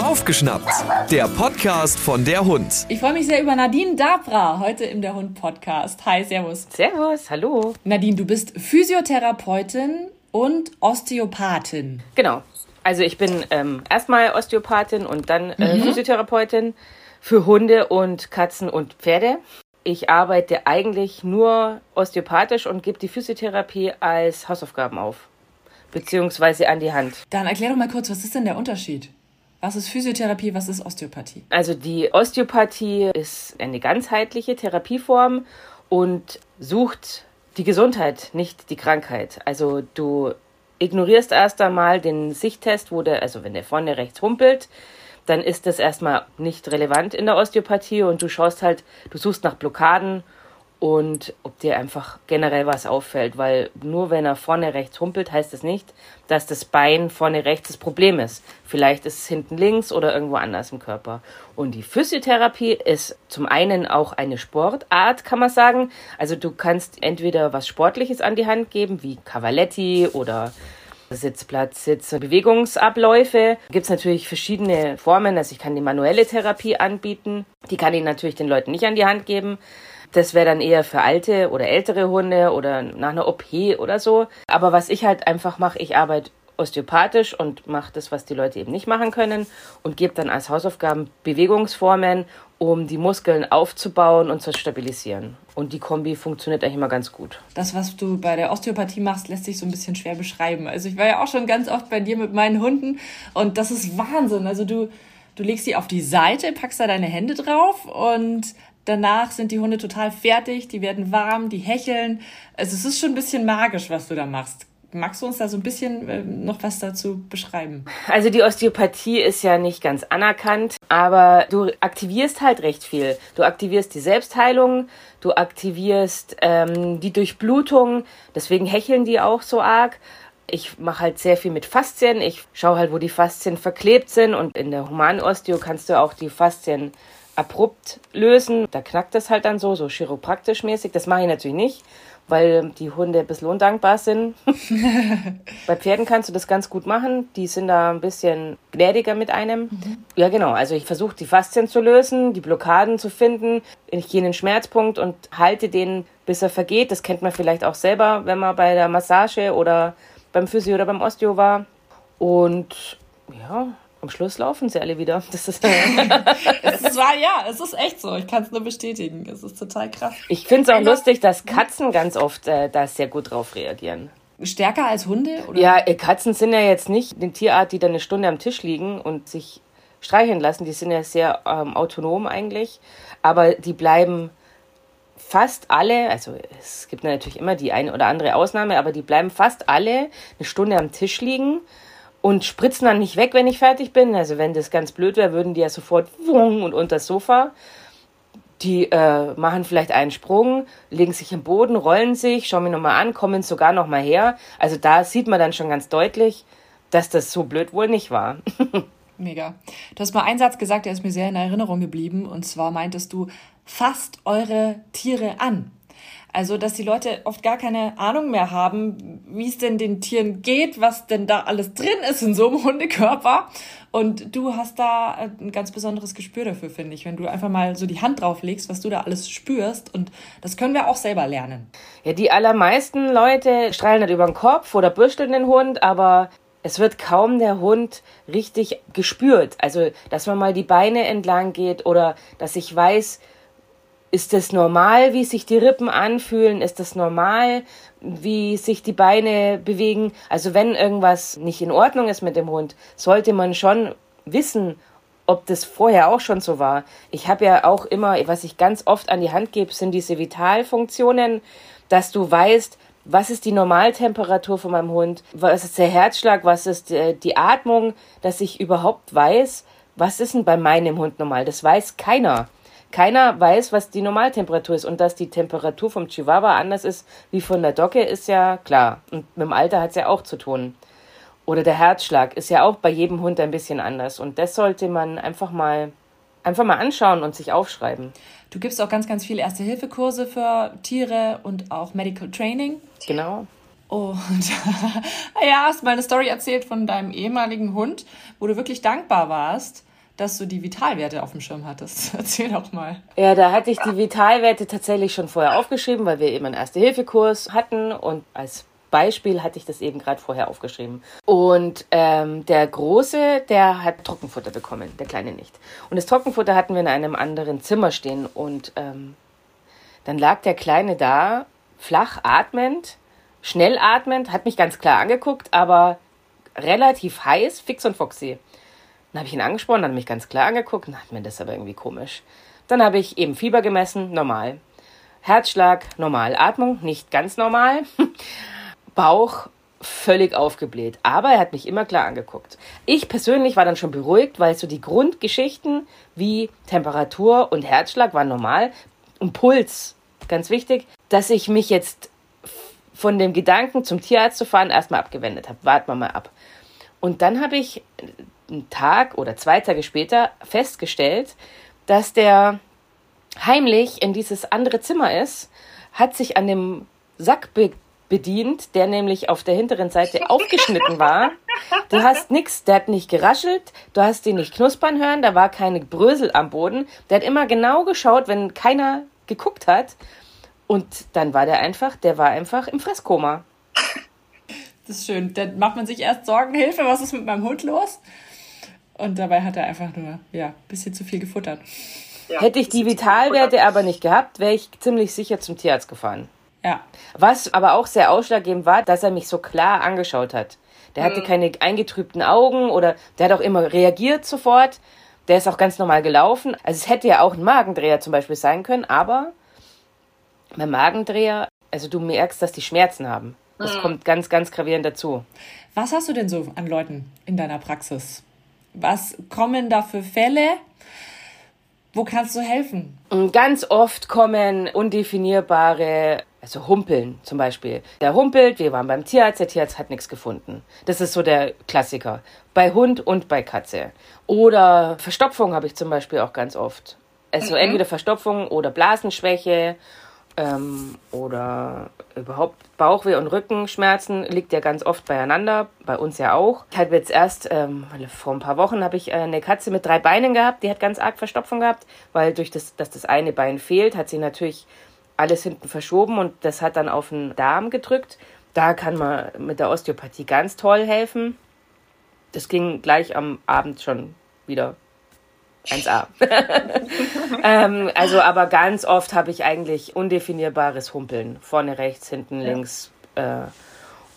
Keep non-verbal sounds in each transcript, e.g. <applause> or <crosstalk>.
Aufgeschnappt, der Podcast von der Hund. Ich freue mich sehr über Nadine Dabra heute im Der Hund Podcast. Hi, Servus. Servus, hallo. Nadine, du bist Physiotherapeutin und Osteopathin. Genau. Also ich bin ähm, erstmal Osteopathin und dann äh, mhm. Physiotherapeutin für Hunde und Katzen und Pferde. Ich arbeite eigentlich nur osteopathisch und gebe die Physiotherapie als Hausaufgaben auf beziehungsweise an die Hand. Dann erklär doch mal kurz, was ist denn der Unterschied? Was ist Physiotherapie, was ist Osteopathie? Also die Osteopathie ist eine ganzheitliche Therapieform und sucht die Gesundheit, nicht die Krankheit. Also du ignorierst erst einmal den Sichttest, wo der, also wenn der vorne rechts humpelt, dann ist das erstmal nicht relevant in der Osteopathie und du schaust halt, du suchst nach Blockaden und ob dir einfach generell was auffällt, weil nur wenn er vorne rechts humpelt, heißt das nicht, dass das Bein vorne rechts das Problem ist. Vielleicht ist es hinten links oder irgendwo anders im Körper. Und die Physiotherapie ist zum einen auch eine Sportart, kann man sagen. Also du kannst entweder was Sportliches an die Hand geben, wie Cavaletti oder Sitzplatz, Sitz, Bewegungsabläufe. Gibt es natürlich verschiedene Formen. Also ich kann die manuelle Therapie anbieten. Die kann ich natürlich den Leuten nicht an die Hand geben. Das wäre dann eher für alte oder ältere Hunde oder nach einer OP oder so. Aber was ich halt einfach mache, ich arbeite osteopathisch und mache das, was die Leute eben nicht machen können und gebe dann als Hausaufgaben Bewegungsformen, um die Muskeln aufzubauen und zu stabilisieren. Und die Kombi funktioniert eigentlich immer ganz gut. Das, was du bei der Osteopathie machst, lässt sich so ein bisschen schwer beschreiben. Also ich war ja auch schon ganz oft bei dir mit meinen Hunden und das ist Wahnsinn. Also du, du legst sie auf die Seite, packst da deine Hände drauf und Danach sind die Hunde total fertig, die werden warm, die hecheln. Also es ist schon ein bisschen magisch, was du da machst. Magst du uns da so ein bisschen äh, noch was dazu beschreiben? Also die Osteopathie ist ja nicht ganz anerkannt, aber du aktivierst halt recht viel. Du aktivierst die Selbstheilung, du aktivierst ähm, die Durchblutung, deswegen hecheln die auch so arg. Ich mache halt sehr viel mit Faszien. Ich schaue halt, wo die Faszien verklebt sind und in der Humanosteo kannst du auch die Faszien abrupt lösen. Da knackt das halt dann so, so chiropraktisch mäßig. Das mache ich natürlich nicht, weil die Hunde ein bisschen undankbar sind. <laughs> Bei Pferden kannst du das ganz gut machen. Die sind da ein bisschen gnädiger mit einem. Mhm. Ja, genau. Also ich versuche die Faszien zu lösen, die Blockaden zu finden. Ich gehe in den Schmerzpunkt und halte den, bis er vergeht. Das kennt man vielleicht auch selber, wenn man bei der Massage oder beim Physio oder beim Osteo war. Und ja, am Schluss laufen sie alle wieder. Das ist, <laughs> es ist ja, es ist echt so. Ich kann es nur bestätigen. Es ist total krass. Ich finde es auch Einer, lustig, dass Katzen ganz oft äh, da sehr gut drauf reagieren. Stärker als Hunde? Oder? Ja, äh, Katzen sind ja jetzt nicht eine Tierart, die da eine Stunde am Tisch liegen und sich streicheln lassen. Die sind ja sehr ähm, autonom eigentlich. Aber die bleiben fast alle, also es gibt natürlich immer die eine oder andere Ausnahme, aber die bleiben fast alle eine Stunde am Tisch liegen und spritzen dann nicht weg, wenn ich fertig bin. Also wenn das ganz blöd wäre, würden die ja sofort wung und unter das Sofa. Die äh, machen vielleicht einen Sprung, legen sich im Boden, rollen sich, schauen mich nochmal an, kommen sogar nochmal her. Also da sieht man dann schon ganz deutlich, dass das so blöd wohl nicht war. <laughs> Mega. Du hast mal einen Satz gesagt, der ist mir sehr in Erinnerung geblieben. Und zwar meintest du, fasst eure Tiere an. Also, dass die Leute oft gar keine Ahnung mehr haben, wie es denn den Tieren geht, was denn da alles drin ist in so einem <laughs> Hundekörper. Und du hast da ein ganz besonderes Gespür dafür, finde ich, wenn du einfach mal so die Hand drauf legst, was du da alles spürst. Und das können wir auch selber lernen. Ja, die allermeisten Leute strahlen nicht über den Kopf oder bürsteln den Hund, aber es wird kaum der Hund richtig gespürt. Also, dass man mal die Beine entlang geht oder dass ich weiß, ist das normal, wie sich die Rippen anfühlen? Ist das normal, wie sich die Beine bewegen? Also wenn irgendwas nicht in Ordnung ist mit dem Hund, sollte man schon wissen, ob das vorher auch schon so war. Ich habe ja auch immer, was ich ganz oft an die Hand gebe, sind diese Vitalfunktionen, dass du weißt, was ist die Normaltemperatur von meinem Hund, was ist der Herzschlag, was ist äh, die Atmung, dass ich überhaupt weiß, was ist denn bei meinem Hund normal. Das weiß keiner. Keiner weiß, was die Normaltemperatur ist. Und dass die Temperatur vom Chihuahua anders ist wie von der Docke, ist ja klar. Und mit dem Alter hat es ja auch zu tun. Oder der Herzschlag ist ja auch bei jedem Hund ein bisschen anders. Und das sollte man einfach mal, einfach mal anschauen und sich aufschreiben. Du gibst auch ganz, ganz viele Erste-Hilfe-Kurse für Tiere und auch Medical Training. Genau. Und <laughs> ja, hast mal eine Story erzählt von deinem ehemaligen Hund, wo du wirklich dankbar warst, dass du die Vitalwerte auf dem Schirm hattest. <laughs> Erzähl doch mal. Ja, da hatte ich die Vitalwerte tatsächlich schon vorher aufgeschrieben, weil wir eben einen Erste-Hilfe-Kurs hatten und als Beispiel hatte ich das eben gerade vorher aufgeschrieben. Und ähm, der Große, der hat Trockenfutter bekommen, der Kleine nicht. Und das Trockenfutter hatten wir in einem anderen Zimmer stehen. Und ähm, dann lag der Kleine da, flach atmend, schnell atmend, hat mich ganz klar angeguckt, aber relativ heiß, fix und foxy. Dann habe ich ihn angesprochen, hat mich ganz klar angeguckt und hat mir das aber irgendwie komisch. Dann habe ich eben Fieber gemessen, normal. Herzschlag, normal. Atmung, nicht ganz normal. <laughs> Bauch völlig aufgebläht. Aber er hat mich immer klar angeguckt. Ich persönlich war dann schon beruhigt, weil so die Grundgeschichten wie Temperatur und Herzschlag waren normal und Puls, ganz wichtig, dass ich mich jetzt von dem Gedanken zum Tierarzt zu fahren erstmal abgewendet habe. Warten wir mal ab. Und dann habe ich einen Tag oder zwei Tage später festgestellt, dass der heimlich in dieses andere Zimmer ist, hat sich an dem Sack be bedient, der nämlich auf der hinteren Seite <laughs> aufgeschnitten war. Du hast nichts, der hat nicht geraschelt, du hast ihn nicht knuspern hören, da war keine Brösel am Boden. Der hat immer genau geschaut, wenn keiner geguckt hat. Und dann war der einfach, der war einfach im Fresskoma. Das ist schön. Dann macht man sich erst Sorgen, Hilfe, was ist mit meinem Hund los? Und dabei hat er einfach nur, ja, ein bisschen zu viel gefuttert. Ja, Hätte ich die Vitalwerte aber nicht gehabt, wäre ich ziemlich sicher zum Tierarzt gefahren. Ja. Was aber auch sehr ausschlaggebend war, dass er mich so klar angeschaut hat. Der hatte mhm. keine eingetrübten Augen oder der hat auch immer reagiert sofort. Der ist auch ganz normal gelaufen. Also es hätte ja auch ein Magendreher zum Beispiel sein können, aber beim Magendreher, also du merkst, dass die Schmerzen haben. Das mhm. kommt ganz, ganz gravierend dazu. Was hast du denn so an Leuten in deiner Praxis? Was kommen da für Fälle? Wo kannst du helfen? Ganz oft kommen undefinierbare also Humpeln zum Beispiel. Der humpelt, wir waren beim Tierarzt, der Tierarzt hat nichts gefunden. Das ist so der Klassiker. Bei Hund und bei Katze. Oder Verstopfung habe ich zum Beispiel auch ganz oft. Also mhm. entweder Verstopfung oder Blasenschwäche ähm, oder überhaupt Bauchweh und Rückenschmerzen liegt ja ganz oft beieinander, bei uns ja auch. Ich hatte jetzt erst, ähm, vor ein paar Wochen habe ich äh, eine Katze mit drei Beinen gehabt, die hat ganz arg Verstopfung gehabt, weil durch das, dass das eine Bein fehlt, hat sie natürlich alles hinten verschoben und das hat dann auf den Darm gedrückt. Da kann man mit der Osteopathie ganz toll helfen. Das ging gleich am Abend schon wieder 1A. <laughs> ähm, also, aber ganz oft habe ich eigentlich undefinierbares Humpeln. Vorne rechts, hinten ja. links. Äh,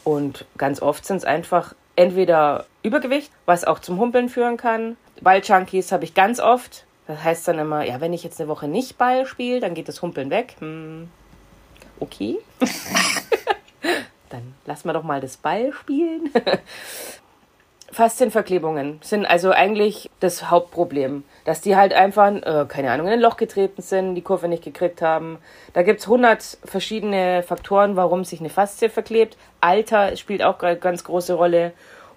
und ganz oft sind es einfach entweder Übergewicht, was auch zum Humpeln führen kann. Balljunkies habe ich ganz oft. Das heißt dann immer, ja, wenn ich jetzt eine Woche nicht Ball spiele, dann geht das Humpeln weg. Hm, okay. <laughs> dann lassen wir doch mal das Ball spielen. <laughs> Faszienverklebungen sind also eigentlich das Hauptproblem, dass die halt einfach, äh, keine Ahnung, in ein Loch getreten sind, die Kurve nicht gekriegt haben. Da gibt es 100 verschiedene Faktoren, warum sich eine Faszie verklebt. Alter spielt auch eine ganz große Rolle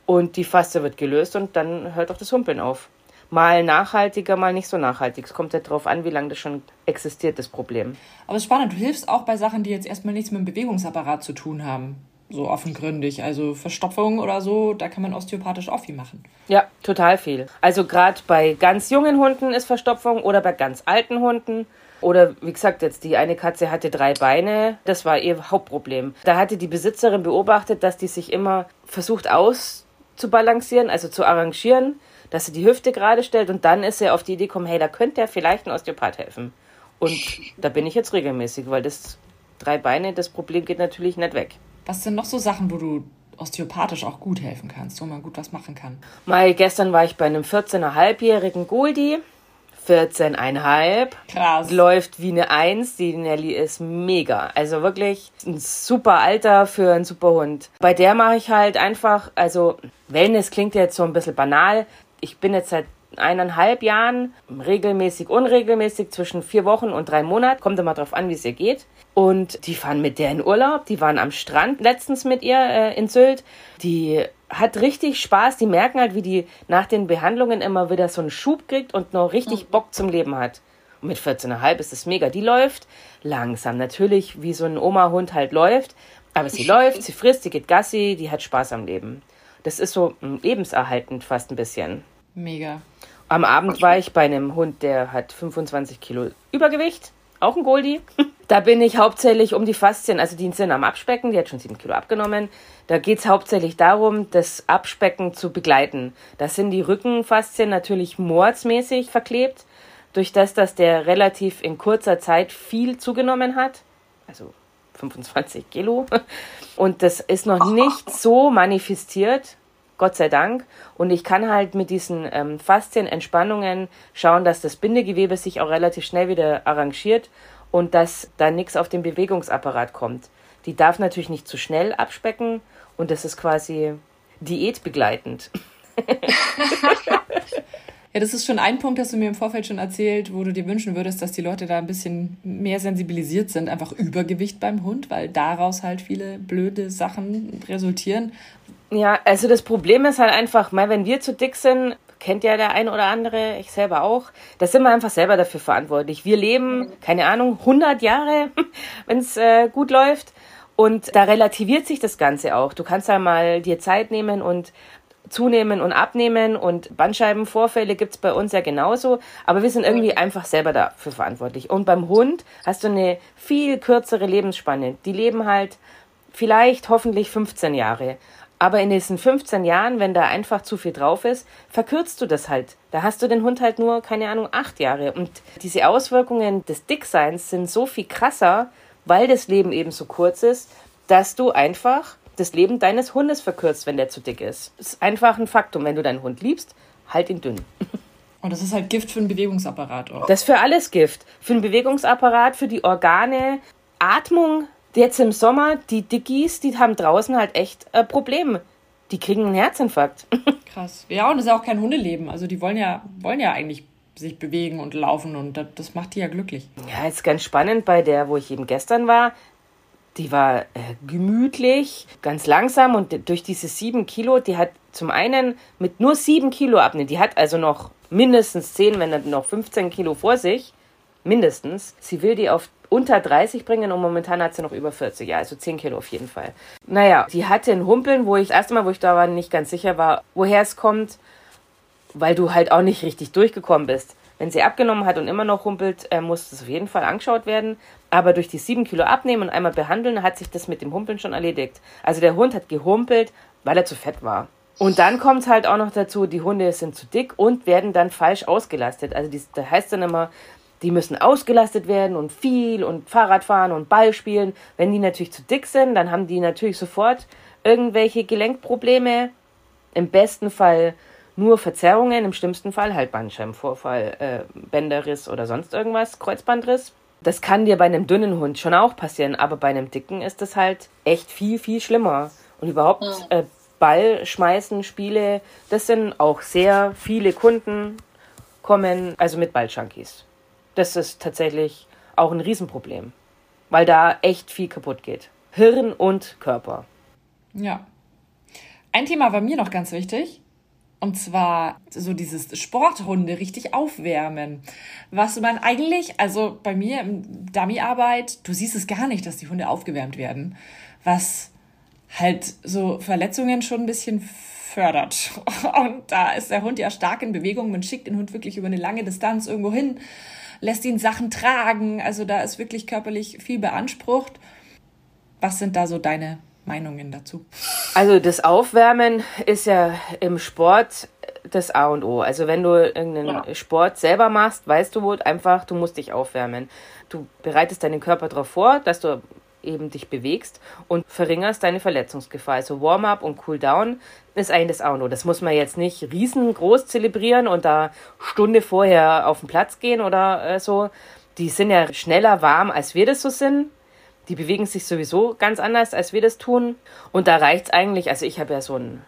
und die Faszie wird gelöst und dann hört auch das Humpeln auf mal nachhaltiger, mal nicht so nachhaltig. Es kommt ja darauf an, wie lange das schon existiert, das Problem. Aber es ist spannend, du hilfst auch bei Sachen, die jetzt erstmal nichts mit dem Bewegungsapparat zu tun haben. So offengründig. Also Verstopfung oder so, da kann man osteopathisch auch viel machen. Ja, total viel. Also gerade bei ganz jungen Hunden ist Verstopfung oder bei ganz alten Hunden. Oder wie gesagt, jetzt die eine Katze hatte drei Beine, das war ihr Hauptproblem. Da hatte die Besitzerin beobachtet, dass die sich immer versucht auszubalancieren, also zu arrangieren dass er die Hüfte gerade stellt und dann ist er auf die Idee gekommen, hey, da könnte er vielleicht ein Osteopath helfen. Und da bin ich jetzt regelmäßig, weil das drei Beine, das Problem geht natürlich nicht weg. Was sind noch so Sachen, wo du osteopathisch auch gut helfen kannst, wo man gut was machen kann? Mal gestern war ich bei einem 14,5-jährigen Goldi. 14,5. Krass. Läuft wie eine Eins. Die Nelly ist mega. Also wirklich ein super Alter für einen super Hund. Bei der mache ich halt einfach, also Wellness klingt jetzt so ein bisschen banal ich bin jetzt seit eineinhalb Jahren regelmäßig, unregelmäßig zwischen vier Wochen und drei Monaten. Kommt immer drauf an, wie es ihr geht. Und die fahren mit der in Urlaub. Die waren am Strand letztens mit ihr äh, in Sylt. Die hat richtig Spaß. Die merken halt, wie die nach den Behandlungen immer wieder so einen Schub kriegt und noch richtig mhm. Bock zum Leben hat. Und mit 14,5 ist es mega. Die läuft langsam. Natürlich, wie so ein Oma-Hund halt läuft. Aber sie <laughs> läuft, sie frisst, sie geht Gassi, die hat Spaß am Leben. Das ist so mm, lebenserhaltend fast ein bisschen. Mega. Am Abend war ich bei einem Hund, der hat 25 Kilo Übergewicht, auch ein Goldie. <laughs> Da bin ich hauptsächlich um die Faszien, also die sind am Abspecken, die hat schon 7 Kilo abgenommen. Da geht es hauptsächlich darum, das Abspecken zu begleiten. Da sind die Rückenfaszien natürlich mordsmäßig verklebt, durch das, dass der relativ in kurzer Zeit viel zugenommen hat. Also 25 Kilo. <laughs> Und das ist noch nicht so manifestiert, Gott sei Dank. Und ich kann halt mit diesen ähm, Faszienentspannungen schauen, dass das Bindegewebe sich auch relativ schnell wieder arrangiert und dass da nichts auf den Bewegungsapparat kommt. Die darf natürlich nicht zu schnell abspecken und das ist quasi diätbegleitend. <laughs> Ja, das ist schon ein Punkt, hast du mir im Vorfeld schon erzählt, wo du dir wünschen würdest, dass die Leute da ein bisschen mehr sensibilisiert sind, einfach Übergewicht beim Hund, weil daraus halt viele blöde Sachen resultieren. Ja, also das Problem ist halt einfach, mal wenn wir zu dick sind, kennt ja der ein oder andere, ich selber auch, da sind wir einfach selber dafür verantwortlich. Wir leben, keine Ahnung, 100 Jahre, <laughs> wenn es äh, gut läuft. Und da relativiert sich das Ganze auch. Du kannst da mal dir Zeit nehmen und zunehmen und abnehmen und Bandscheibenvorfälle gibt's bei uns ja genauso, aber wir sind irgendwie einfach selber dafür verantwortlich. Und beim Hund hast du eine viel kürzere Lebensspanne. Die leben halt vielleicht hoffentlich 15 Jahre. Aber in diesen 15 Jahren, wenn da einfach zu viel drauf ist, verkürzt du das halt. Da hast du den Hund halt nur, keine Ahnung, acht Jahre. Und diese Auswirkungen des Dickseins sind so viel krasser, weil das Leben eben so kurz ist, dass du einfach das Leben deines Hundes verkürzt, wenn der zu dick ist. Das ist einfach ein Faktum. Wenn du deinen Hund liebst, halt ihn dünn. <laughs> Und das ist halt Gift für den Bewegungsapparat auch. Das ist für alles Gift. Für den Bewegungsapparat, für die Organe, Atmung. Jetzt im Sommer, die Dickies, die haben draußen halt echt ein Problem. Die kriegen einen Herzinfarkt. <laughs> Krass. Ja, und das ist auch kein Hundeleben. Also die wollen ja, wollen ja eigentlich sich bewegen und laufen und das, das macht die ja glücklich. Ja, ist ganz spannend bei der, wo ich eben gestern war. Die war äh, gemütlich, ganz langsam und durch diese sieben Kilo, die hat zum einen mit nur sieben Kilo abnehmen, die hat also noch mindestens zehn, wenn nicht noch 15 Kilo vor sich, mindestens. Sie will die auf unter 30 bringen und momentan hat sie noch über 40, ja, also 10 Kilo auf jeden Fall. Naja, die hatte ein Humpeln, wo ich das erste Mal, wo ich da war, nicht ganz sicher war, woher es kommt, weil du halt auch nicht richtig durchgekommen bist. Wenn sie abgenommen hat und immer noch humpelt, äh, muss das auf jeden Fall angeschaut werden. Aber durch die sieben Kilo abnehmen und einmal behandeln, hat sich das mit dem Humpeln schon erledigt. Also der Hund hat gehumpelt, weil er zu fett war. Und dann kommt halt auch noch dazu, die Hunde sind zu dick und werden dann falsch ausgelastet. Also die, da heißt dann immer, die müssen ausgelastet werden und viel und Fahrrad fahren und Ball spielen. Wenn die natürlich zu dick sind, dann haben die natürlich sofort irgendwelche Gelenkprobleme. Im besten Fall nur Verzerrungen, im schlimmsten Fall halt Bandscheibenvorfall, äh, Bänderriss oder sonst irgendwas, Kreuzbandriss. Das kann dir bei einem dünnen Hund schon auch passieren, aber bei einem dicken ist das halt echt viel, viel schlimmer. Und überhaupt äh, Ball schmeißen, Spiele, das sind auch sehr viele Kunden kommen, also mit Ballschankies. Das ist tatsächlich auch ein Riesenproblem, weil da echt viel kaputt geht. Hirn und Körper. Ja. Ein Thema war mir noch ganz wichtig. Und zwar so dieses Sporthunde richtig aufwärmen. Was man eigentlich, also bei mir im Dummyarbeit, du siehst es gar nicht, dass die Hunde aufgewärmt werden. Was halt so Verletzungen schon ein bisschen fördert. <laughs> Und da ist der Hund ja stark in Bewegung. Man schickt den Hund wirklich über eine lange Distanz irgendwo hin, lässt ihn Sachen tragen. Also da ist wirklich körperlich viel beansprucht. Was sind da so deine Meinungen dazu? Also das Aufwärmen ist ja im Sport das A und O. Also wenn du irgendeinen ja. Sport selber machst, weißt du wohl einfach, du musst dich aufwärmen. Du bereitest deinen Körper darauf vor, dass du eben dich bewegst und verringerst deine Verletzungsgefahr. Also Warm-up und Cool-down ist eigentlich das A und O. Das muss man jetzt nicht riesengroß zelebrieren und da Stunde vorher auf den Platz gehen oder äh, so. Die sind ja schneller warm, als wir das so sind. Die bewegen sich sowieso ganz anders, als wir das tun. Und da reicht es eigentlich, also ich habe ja so ein,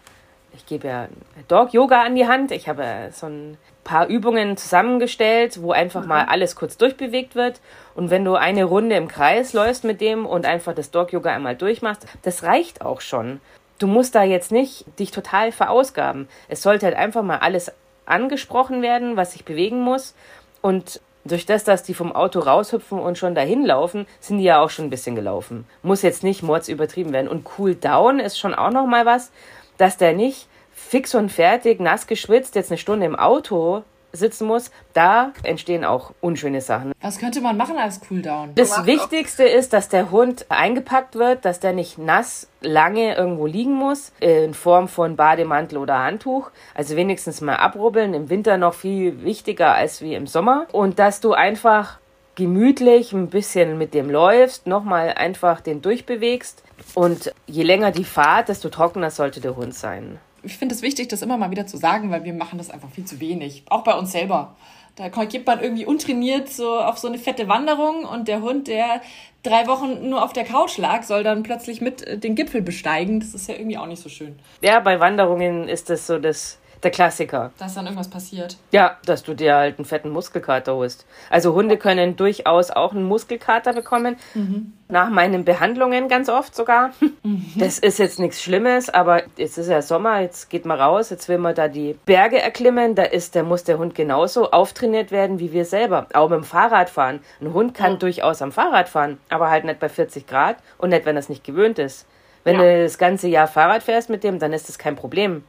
ich gebe ja Dog-Yoga an die Hand. Ich habe so ein paar Übungen zusammengestellt, wo einfach mhm. mal alles kurz durchbewegt wird. Und wenn du eine Runde im Kreis läufst mit dem und einfach das Dog-Yoga einmal durchmachst, das reicht auch schon. Du musst da jetzt nicht dich total verausgaben. Es sollte halt einfach mal alles angesprochen werden, was sich bewegen muss. Und Durch das, dass die vom Auto raushüpfen und schon dahin laufen, sind die ja auch schon ein bisschen gelaufen. Muss jetzt nicht mords übertrieben werden. Und Cool Down ist schon auch noch mal was, dass der nicht fix und fertig, nass geschwitzt, jetzt eine Stunde im Auto sitzen muss, da entstehen auch unschöne Sachen. Was könnte man machen als Cooldown? Das Wichtigste ist, dass der Hund eingepackt wird, dass der nicht nass lange irgendwo liegen muss, in Form von Bademantel oder Handtuch. Also wenigstens mal abrubbeln. Im Winter noch viel wichtiger als wie im Sommer. Und dass du einfach gemütlich ein bisschen mit dem läufst, nochmal einfach den durchbewegst. Und je länger die Fahrt, desto trockener sollte der Hund sein ich finde es wichtig, das immer mal wieder zu sagen, weil wir machen das einfach viel zu wenig. Auch bei uns selber. Da geht man irgendwie untrainiert so auf so eine fette Wanderung und der Hund, der drei Wochen nur auf der Couch lag, soll dann plötzlich mit äh, den Gipfel besteigen. Das ist ja irgendwie auch nicht so schön. Ja, bei Wanderungen ist das so das der Klassiker. Dass dann irgendwas passiert. Ja, dass du dir halt einen fetten Muskelkater holst. Also Hunde können durchaus auch einen Muskelkater bekommen. Mhm. Nach meinen Behandlungen ganz oft sogar. Mhm. Das ist jetzt nichts Schlimmes, aber jetzt ist ja Sommer, jetzt geht man raus, jetzt will man da die Berge erklimmen. Da ist, da muss der Hund genauso auftrainiert werden wie wir selber. Auch mit dem Fahrradfahren. Ein Hund kann mhm. durchaus am Fahrrad fahren, aber halt nicht bei 40 Grad und nicht, wenn es nicht gewöhnt ist. Wenn ja. du das ganze Jahr Fahrrad fährst mit dem, dann ist das kein Problem.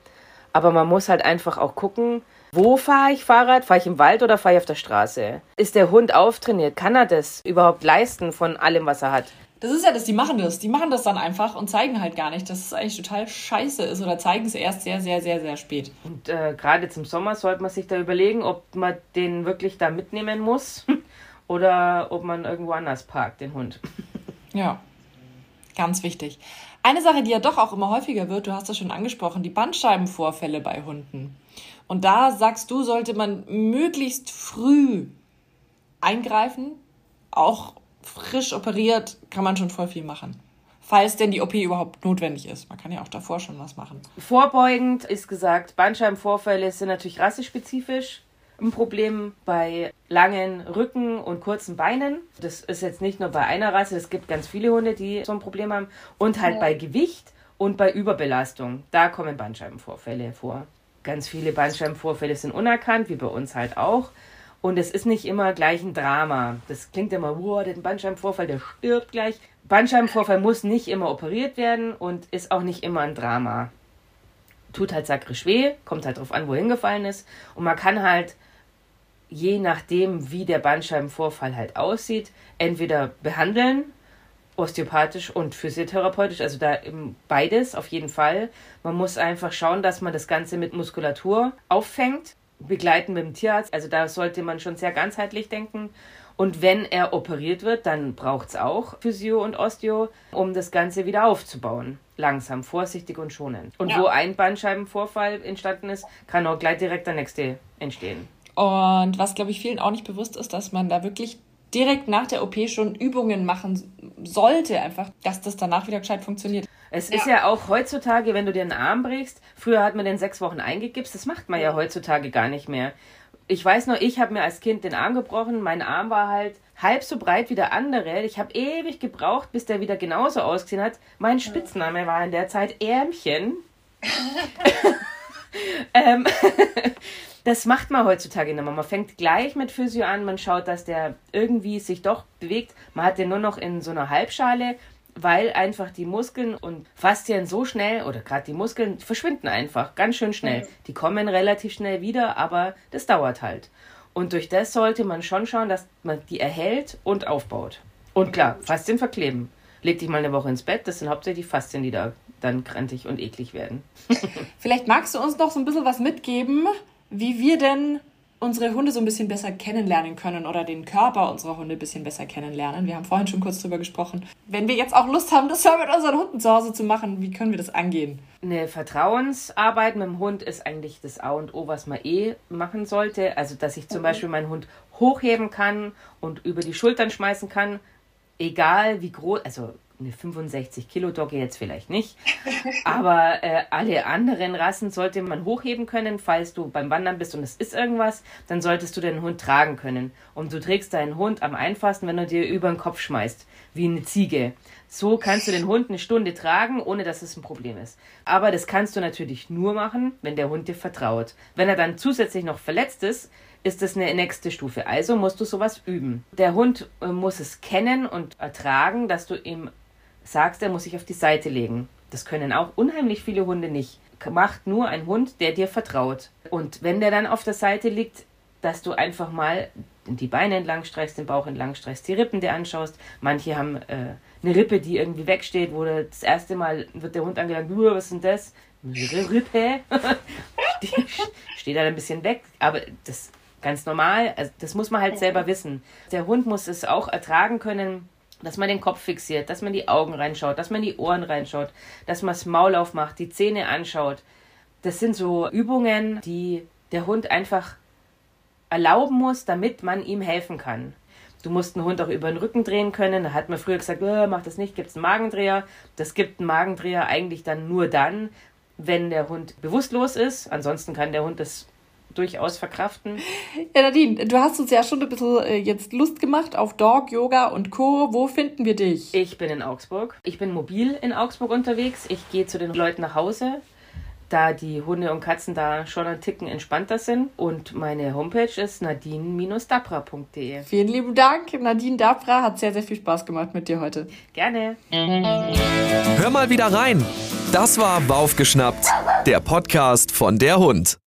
Aber man muss halt einfach auch gucken, wo fahre ich Fahrrad? Fahre ich im Wald oder fahre ich auf der Straße? Ist der Hund auftrainiert? Kann er das überhaupt leisten von allem, was er hat? Das ist ja das, die machen das. Die machen das dann einfach und zeigen halt gar nicht, dass es eigentlich total scheiße ist oder zeigen es erst sehr, sehr, sehr, sehr spät. Und äh, gerade zum Sommer sollte man sich da überlegen, ob man den wirklich da mitnehmen muss <laughs> oder ob man irgendwo anders parkt, den Hund. Ja, ganz wichtig. Eine Sache, die ja doch auch immer häufiger wird, du hast das schon angesprochen, die Bandscheibenvorfälle bei Hunden. Und da sagst du, sollte man möglichst früh eingreifen. Auch frisch operiert kann man schon voll viel machen. Falls denn die OP überhaupt notwendig ist. Man kann ja auch davor schon was machen. Vorbeugend ist gesagt, Bandscheibenvorfälle sind natürlich rassespezifisch ein Problem bei langen Rücken und kurzen Beinen. Das ist jetzt nicht nur bei einer Rasse, es gibt ganz viele Hunde, die so ein Problem haben. Und halt ja. bei Gewicht und bei Überbelastung. Da kommen Bandscheibenvorfälle vor. Ganz viele Bandscheibenvorfälle sind unerkannt, wie bei uns halt auch. Und es ist nicht immer gleich ein Drama. Das klingt immer, wow, der Bandscheibenvorfall, der stirbt gleich. Bandscheibenvorfall muss nicht immer operiert werden und ist auch nicht immer ein Drama. Tut halt sakrisch weh, kommt halt drauf an, wo hingefallen ist. Und man kann halt je nachdem, wie der Bandscheibenvorfall halt aussieht, entweder behandeln, osteopathisch und physiotherapeutisch, also da beides auf jeden Fall. Man muss einfach schauen, dass man das Ganze mit Muskulatur auffängt, begleiten mit dem Tierarzt, also da sollte man schon sehr ganzheitlich denken. Und wenn er operiert wird, dann braucht es auch Physio und Osteo, um das Ganze wieder aufzubauen. Langsam, vorsichtig und schonend. Und ja. wo ein Bandscheibenvorfall entstanden ist, kann auch gleich direkt der nächste entstehen. Und was, glaube ich, vielen auch nicht bewusst ist, dass man da wirklich direkt nach der OP schon Übungen machen sollte, einfach, dass das danach wieder gescheit funktioniert. Es ja. ist ja auch heutzutage, wenn du dir einen Arm brichst, früher hat man den sechs Wochen eingegipst, das macht man ja heutzutage gar nicht mehr. Ich weiß noch, ich habe mir als Kind den Arm gebrochen, mein Arm war halt halb so breit wie der andere. Ich habe ewig gebraucht, bis der wieder genauso ausgesehen hat. Mein Spitzname war in der Zeit Ärmchen. <laughs> ähm, <laughs> das macht man heutzutage nicht mehr. Man fängt gleich mit Physio an, man schaut, dass der irgendwie sich doch bewegt. Man hat den nur noch in so einer Halbschale, weil einfach die Muskeln und Faszien so schnell, oder gerade die Muskeln, verschwinden einfach ganz schön schnell. Die kommen relativ schnell wieder, aber das dauert halt. Und durch das sollte man schon schauen, dass man die erhält und aufbaut. Und klar, Faszien verkleben. Leg dich mal eine Woche ins Bett, das sind hauptsächlich Faszien, die da dann krantig und eklig werden. <laughs> Vielleicht magst du uns noch so ein bisschen was mitgeben, wie wir denn unsere Hunde so ein bisschen besser kennenlernen können oder den Körper unserer Hunde ein bisschen besser kennenlernen. Wir haben vorhin schon kurz drüber gesprochen. Wenn wir jetzt auch Lust haben, das mal mit unseren Hunden zu Hause zu machen, wie können wir das angehen? Eine Vertrauensarbeit mit dem Hund ist eigentlich das A und O, was man eh machen sollte. Also, dass ich zum mhm. Beispiel meinen Hund hochheben kann und über die Schultern schmeißen kann, egal wie groß, also eine 65 Kilo Dogge jetzt vielleicht nicht, aber äh, alle anderen Rassen sollte man hochheben können, falls du beim Wandern bist und es ist irgendwas, dann solltest du den Hund tragen können. Und du trägst deinen Hund am einfachsten, wenn du dir über den Kopf schmeißt, wie eine Ziege. So kannst du den Hund eine Stunde tragen, ohne dass es ein Problem ist. Aber das kannst du natürlich nur machen, wenn der Hund dir vertraut. Wenn er dann zusätzlich noch verletzt ist, ist das eine nächste Stufe. Also musst du sowas üben. Der Hund äh, muss es kennen und ertragen, dass du ihm sagst, er muss sich auf die Seite legen. Das können auch unheimlich viele Hunde nicht. Macht nur ein Hund, der dir vertraut. Und wenn der dann auf der Seite liegt, dass du einfach mal die Beine entlang streichst, den Bauch entlang streichst, die Rippen dir anschaust. Manche haben äh, eine Rippe, die irgendwie wegsteht, wo das erste Mal wird der Hund angelangt, was ist denn das? Rippe. <laughs> die steht halt ein bisschen weg, aber das ganz normal, also das muss man halt selber wissen. Der Hund muss es auch ertragen können, dass man den Kopf fixiert, dass man die Augen reinschaut, dass man die Ohren reinschaut, dass man das Maul aufmacht, die Zähne anschaut. Das sind so Übungen, die der Hund einfach erlauben muss, damit man ihm helfen kann. Du musst einen Hund auch über den Rücken drehen können. Da hat man früher gesagt, oh, mach das nicht, gibt es einen Magendreher. Das gibt einen Magendreher eigentlich dann nur dann, wenn der Hund bewusstlos ist. Ansonsten kann der Hund das durchaus verkraften. Ja, Nadine, du hast uns ja schon ein bisschen äh, jetzt Lust gemacht auf Dog, Yoga und Co. Wo finden wir dich? Ich bin in Augsburg. Ich bin mobil in Augsburg unterwegs. Ich gehe zu den Leuten nach Hause, da die Hunde und Katzen da schon ein Ticken entspannter sind. Und meine Homepage ist nadine-dapra.de. Vielen lieben Dank, Nadine Dapra. Hat sehr, sehr viel Spaß gemacht mit dir heute. Gerne. Hör mal wieder rein. Das war Baufgeschnappt, der Podcast von der Hund.